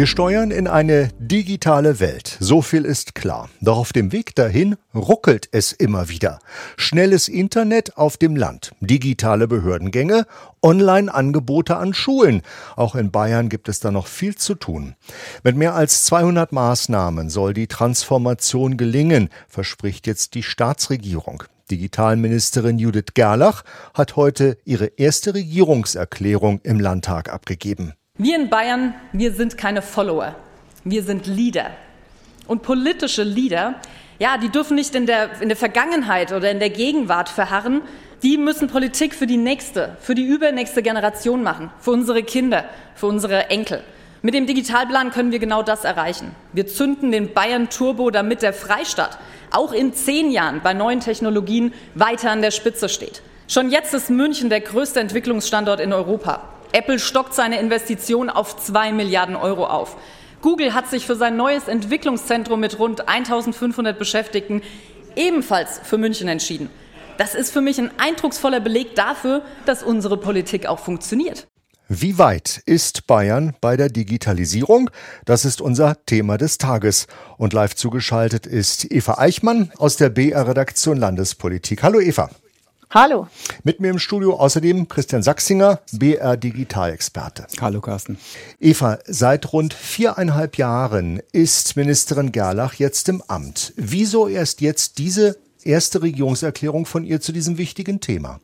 Wir steuern in eine digitale Welt, so viel ist klar. Doch auf dem Weg dahin ruckelt es immer wieder. Schnelles Internet auf dem Land, digitale Behördengänge, Online-Angebote an Schulen. Auch in Bayern gibt es da noch viel zu tun. Mit mehr als 200 Maßnahmen soll die Transformation gelingen, verspricht jetzt die Staatsregierung. Digitalministerin Judith Gerlach hat heute ihre erste Regierungserklärung im Landtag abgegeben. Wir in Bayern, wir sind keine Follower, wir sind Leader. Und politische Leader, ja, die dürfen nicht in der, in der Vergangenheit oder in der Gegenwart verharren. Die müssen Politik für die nächste, für die übernächste Generation machen, für unsere Kinder, für unsere Enkel. Mit dem Digitalplan können wir genau das erreichen. Wir zünden den Bayern Turbo, damit der Freistaat auch in zehn Jahren bei neuen Technologien weiter an der Spitze steht. Schon jetzt ist München der größte Entwicklungsstandort in Europa. Apple stockt seine Investition auf 2 Milliarden Euro auf. Google hat sich für sein neues Entwicklungszentrum mit rund 1500 Beschäftigten ebenfalls für München entschieden. Das ist für mich ein eindrucksvoller Beleg dafür, dass unsere Politik auch funktioniert. Wie weit ist Bayern bei der Digitalisierung? Das ist unser Thema des Tages. Und live zugeschaltet ist Eva Eichmann aus der BR-Redaktion Landespolitik. Hallo Eva. Hallo. Mit mir im Studio außerdem Christian Sachsinger, BR Digitalexperte. Hallo Carsten. Eva, seit rund viereinhalb Jahren ist Ministerin Gerlach jetzt im Amt. Wieso erst jetzt diese erste Regierungserklärung von ihr zu diesem wichtigen Thema?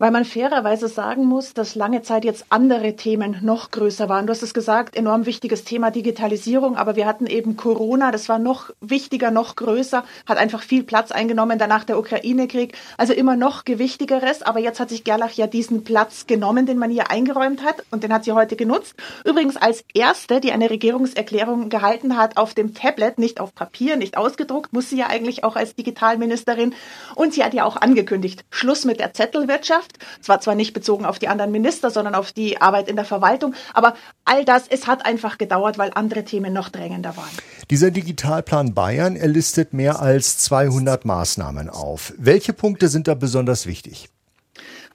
Weil man fairerweise sagen muss, dass lange Zeit jetzt andere Themen noch größer waren. Du hast es gesagt, enorm wichtiges Thema Digitalisierung, aber wir hatten eben Corona, das war noch wichtiger, noch größer, hat einfach viel Platz eingenommen, danach der Ukraine-Krieg, also immer noch gewichtigeres. Aber jetzt hat sich Gerlach ja diesen Platz genommen, den man ihr eingeräumt hat und den hat sie heute genutzt. Übrigens als erste, die eine Regierungserklärung gehalten hat auf dem Tablet, nicht auf Papier, nicht ausgedruckt, muss sie ja eigentlich auch als Digitalministerin. Und sie hat ja auch angekündigt, Schluss mit der Zettelwirtschaft. Wirtschaft. Es war zwar nicht bezogen auf die anderen Minister, sondern auf die Arbeit in der Verwaltung, aber all das, es hat einfach gedauert, weil andere Themen noch drängender waren. Dieser Digitalplan Bayern, er listet mehr als 200 Maßnahmen auf. Welche Punkte sind da besonders wichtig?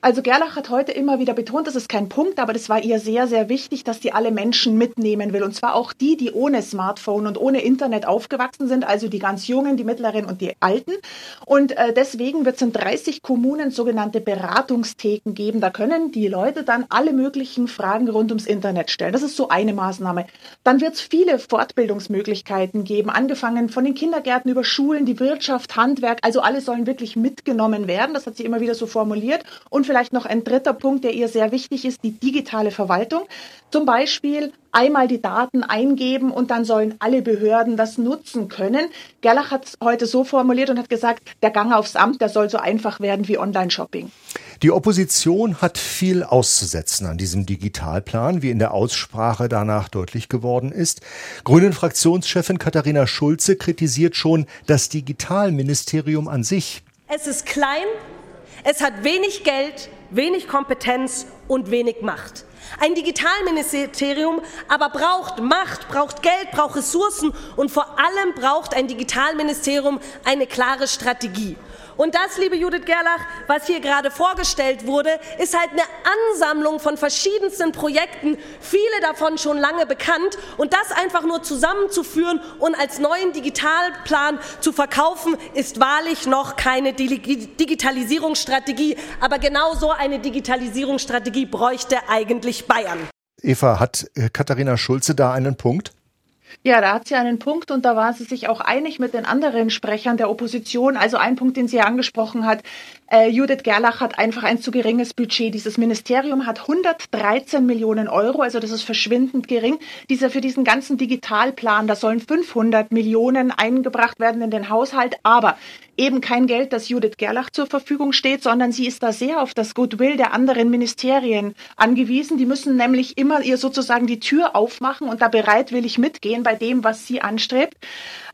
Also Gerlach hat heute immer wieder betont, das ist kein Punkt, aber das war ihr sehr, sehr wichtig, dass die alle Menschen mitnehmen will. Und zwar auch die, die ohne Smartphone und ohne Internet aufgewachsen sind, also die ganz Jungen, die Mittleren und die Alten. Und äh, deswegen wird es in 30 Kommunen sogenannte Beratungstheken geben. Da können die Leute dann alle möglichen Fragen rund ums Internet stellen. Das ist so eine Maßnahme. Dann wird es viele Fortbildungsmöglichkeiten geben, angefangen von den Kindergärten über Schulen, die Wirtschaft, Handwerk. Also alle sollen wirklich mitgenommen werden. Das hat sie immer wieder so formuliert. Und vielleicht noch ein dritter Punkt, der ihr sehr wichtig ist, die digitale Verwaltung. Zum Beispiel einmal die Daten eingeben und dann sollen alle Behörden das nutzen können. Gerlach hat es heute so formuliert und hat gesagt, der Gang aufs Amt, der soll so einfach werden wie Online-Shopping. Die Opposition hat viel auszusetzen an diesem Digitalplan, wie in der Aussprache danach deutlich geworden ist. Grünen-Fraktionschefin Katharina Schulze kritisiert schon das Digitalministerium an sich. Es ist klein, es hat wenig Geld, wenig Kompetenz und wenig Macht. Ein Digitalministerium aber braucht Macht, braucht Geld, braucht Ressourcen und vor allem braucht ein Digitalministerium eine klare Strategie. Und das, liebe Judith Gerlach, was hier gerade vorgestellt wurde, ist halt eine Ansammlung von verschiedensten Projekten, viele davon schon lange bekannt. Und das einfach nur zusammenzuführen und als neuen Digitalplan zu verkaufen, ist wahrlich noch keine Digitalisierungsstrategie. Aber genau so eine Digitalisierungsstrategie bräuchte eigentlich Bayern. Eva, hat äh, Katharina Schulze da einen Punkt? Ja, da hat sie einen Punkt und da war sie sich auch einig mit den anderen Sprechern der Opposition. Also ein Punkt, den sie angesprochen hat, äh, Judith Gerlach hat einfach ein zu geringes Budget. Dieses Ministerium hat 113 Millionen Euro, also das ist verschwindend gering. Dieser für diesen ganzen Digitalplan, da sollen 500 Millionen eingebracht werden in den Haushalt, aber eben kein Geld, das Judith Gerlach zur Verfügung steht, sondern sie ist da sehr auf das Goodwill der anderen Ministerien angewiesen. Die müssen nämlich immer ihr sozusagen die Tür aufmachen und da bereitwillig mitgehen bei dem, was sie anstrebt.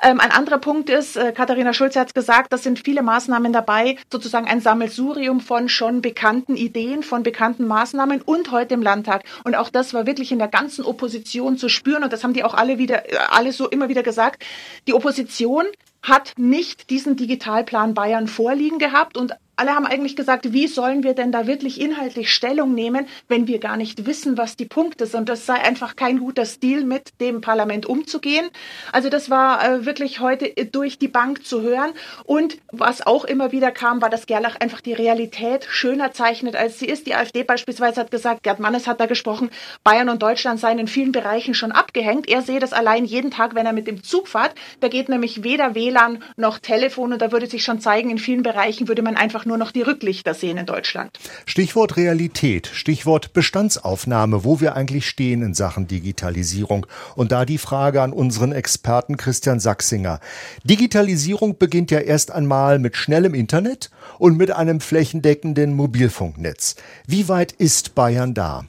Ähm, ein anderer Punkt ist, äh, Katharina Schulze hat es gesagt, das sind viele Maßnahmen dabei, sozusagen ein Sammelsurium von schon bekannten Ideen, von bekannten Maßnahmen und heute im Landtag. Und auch das war wirklich in der ganzen Opposition zu spüren und das haben die auch alle wieder, äh, alle so immer wieder gesagt. Die Opposition hat nicht diesen Digitalplan Bayern vorliegen gehabt und alle haben eigentlich gesagt, wie sollen wir denn da wirklich inhaltlich Stellung nehmen, wenn wir gar nicht wissen, was die Punkte sind. Das sei einfach kein guter Stil, mit dem Parlament umzugehen. Also das war äh, wirklich heute durch die Bank zu hören. Und was auch immer wieder kam, war, dass Gerlach einfach die Realität schöner zeichnet, als sie ist. Die AfD beispielsweise hat gesagt, Gerd Mannes hat da gesprochen, Bayern und Deutschland seien in vielen Bereichen schon abgehängt. Er sehe das allein jeden Tag, wenn er mit dem Zug fährt. Da geht nämlich weder WLAN noch Telefon und da würde sich schon zeigen, in vielen Bereichen würde man einfach nur noch die Rücklichter sehen in Deutschland. Stichwort Realität, Stichwort Bestandsaufnahme, wo wir eigentlich stehen in Sachen Digitalisierung. Und da die Frage an unseren Experten Christian Sachsinger. Digitalisierung beginnt ja erst einmal mit schnellem Internet und mit einem flächendeckenden Mobilfunknetz. Wie weit ist Bayern da?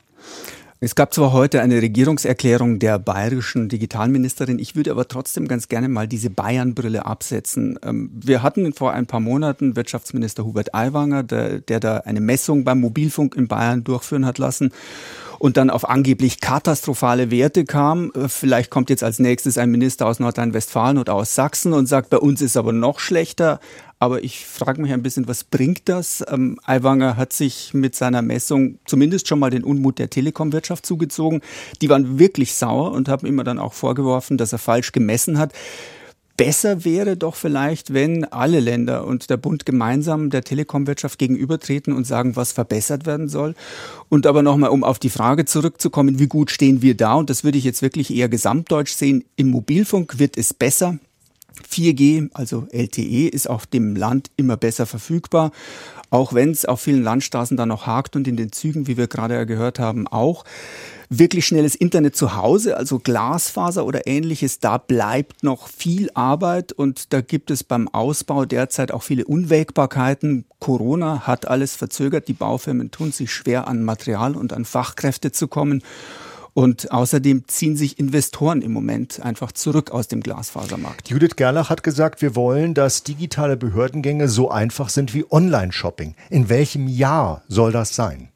Es gab zwar heute eine Regierungserklärung der bayerischen Digitalministerin, ich würde aber trotzdem ganz gerne mal diese Bayern-Brille absetzen. Ähm, wir hatten vor ein paar Monaten Wirtschaftsminister Hubert Aiwanger, der, der da eine Messung beim Mobilfunk in Bayern durchführen hat lassen und dann auf angeblich katastrophale Werte kam. Äh, vielleicht kommt jetzt als nächstes ein Minister aus Nordrhein-Westfalen oder aus Sachsen und sagt, bei uns ist aber noch schlechter. Aber ich frage mich ein bisschen, was bringt das? Ähm, Aiwanger hat sich mit seiner Messung zumindest schon mal den Unmut der Telekom-Wirtschaft zugezogen. Die waren wirklich sauer und haben immer dann auch vorgeworfen, dass er falsch gemessen hat. Besser wäre doch vielleicht, wenn alle Länder und der Bund gemeinsam der Telekom-Wirtschaft gegenübertreten und sagen, was verbessert werden soll. Und aber nochmal, um auf die Frage zurückzukommen, wie gut stehen wir da? Und das würde ich jetzt wirklich eher gesamtdeutsch sehen. Im Mobilfunk wird es besser. 4G, also LTE, ist auf dem Land immer besser verfügbar, auch wenn es auf vielen Landstraßen da noch hakt und in den Zügen, wie wir gerade gehört haben, auch. Wirklich schnelles Internet zu Hause, also Glasfaser oder ähnliches, da bleibt noch viel Arbeit und da gibt es beim Ausbau derzeit auch viele Unwägbarkeiten. Corona hat alles verzögert, die Baufirmen tun sich schwer an Material und an Fachkräfte zu kommen. Und außerdem ziehen sich Investoren im Moment einfach zurück aus dem Glasfasermarkt. Judith Gerlach hat gesagt, wir wollen, dass digitale Behördengänge so einfach sind wie Online-Shopping. In welchem Jahr soll das sein?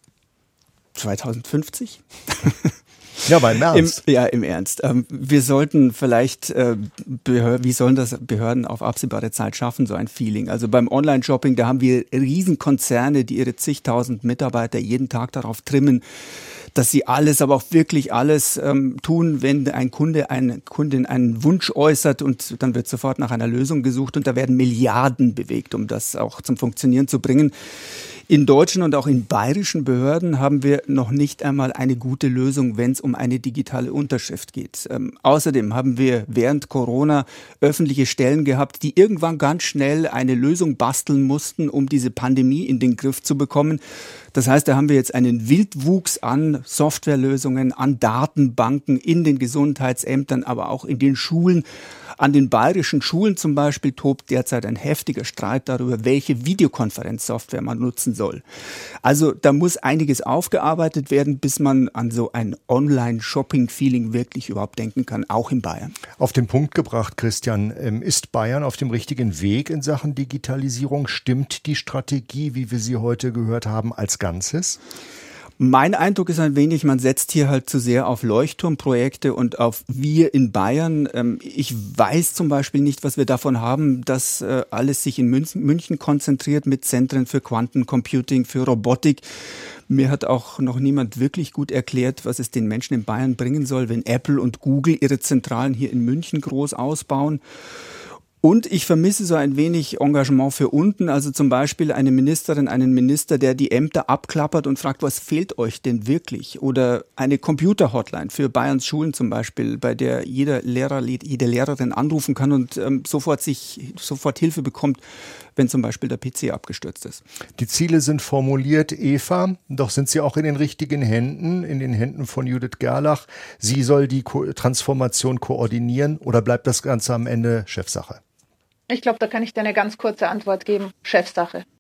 2050? Ja, aber im Ernst. Im, ja, im Ernst. Ähm, wir sollten vielleicht, äh, wie sollen das Behörden auf absehbare Zeit schaffen, so ein Feeling? Also beim Online-Shopping, da haben wir Riesenkonzerne, die ihre zigtausend Mitarbeiter jeden Tag darauf trimmen, dass sie alles, aber auch wirklich alles ähm, tun, wenn ein Kunde, eine Kundin einen Wunsch äußert und dann wird sofort nach einer Lösung gesucht und da werden Milliarden bewegt, um das auch zum Funktionieren zu bringen. In deutschen und auch in bayerischen Behörden haben wir noch nicht einmal eine gute Lösung, wenn es um eine digitale Unterschrift geht. Ähm, außerdem haben wir während Corona öffentliche Stellen gehabt, die irgendwann ganz schnell eine Lösung basteln mussten, um diese Pandemie in den Griff zu bekommen. Das heißt, da haben wir jetzt einen Wildwuchs an Softwarelösungen, an Datenbanken in den Gesundheitsämtern, aber auch in den Schulen. An den bayerischen Schulen zum Beispiel tobt derzeit ein heftiger Streit darüber, welche Videokonferenzsoftware man nutzen soll. Also da muss einiges aufgearbeitet werden, bis man an so ein Online-Shopping-Feeling wirklich überhaupt denken kann, auch in Bayern. Auf den Punkt gebracht, Christian, ähm, ist Bayern auf dem richtigen Weg in Sachen Digitalisierung? Stimmt die Strategie, wie wir sie heute gehört haben, als Ganzes? Mein Eindruck ist ein wenig, man setzt hier halt zu sehr auf Leuchtturmprojekte und auf wir in Bayern. Ähm, ich weiß zum Beispiel nicht, was wir davon haben, dass äh, alles sich in München konzentriert mit Zentren für Quantencomputing, für Robotik. Mir hat auch noch niemand wirklich gut erklärt, was es den Menschen in Bayern bringen soll, wenn Apple und Google ihre Zentralen hier in München groß ausbauen. Und ich vermisse so ein wenig Engagement für unten, also zum Beispiel eine Ministerin, einen Minister, der die Ämter abklappert und fragt, was fehlt euch denn wirklich? Oder eine Computer-Hotline für Bayerns Schulen zum Beispiel, bei der jeder Lehrer, jede Lehrerin anrufen kann und ähm, sofort sich, sofort Hilfe bekommt, wenn zum Beispiel der PC abgestürzt ist. Die Ziele sind formuliert, Eva, doch sind sie auch in den richtigen Händen, in den Händen von Judith Gerlach. Sie soll die Ko Transformation koordinieren oder bleibt das Ganze am Ende Chefsache? Ich glaube, da kann ich dir eine ganz kurze Antwort geben. Chefsache.